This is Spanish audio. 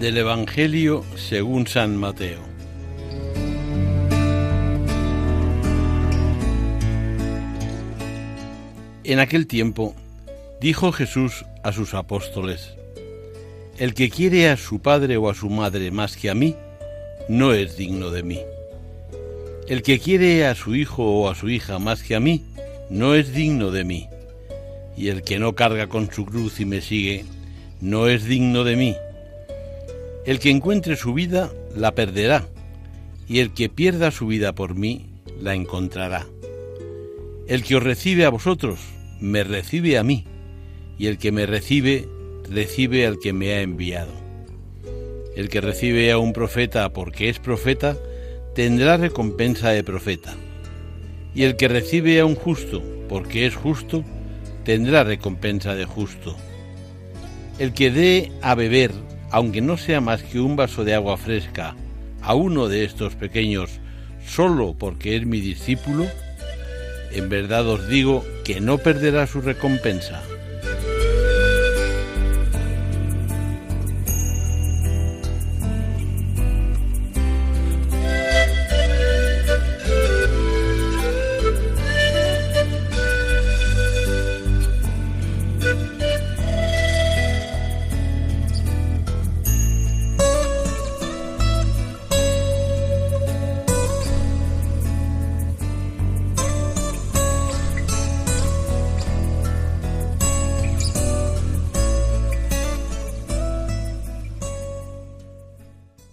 Del Evangelio según San Mateo. En aquel tiempo dijo Jesús a sus apóstoles, El que quiere a su padre o a su madre más que a mí, no es digno de mí. El que quiere a su hijo o a su hija más que a mí, no es digno de mí. Y el que no carga con su cruz y me sigue, no es digno de mí. El que encuentre su vida, la perderá, y el que pierda su vida por mí, la encontrará. El que os recibe a vosotros, me recibe a mí, y el que me recibe, recibe al que me ha enviado. El que recibe a un profeta porque es profeta, tendrá recompensa de profeta. Y el que recibe a un justo porque es justo, tendrá recompensa de justo. El que dé a beber, aunque no sea más que un vaso de agua fresca, a uno de estos pequeños, solo porque es mi discípulo, en verdad os digo que no perderá su recompensa.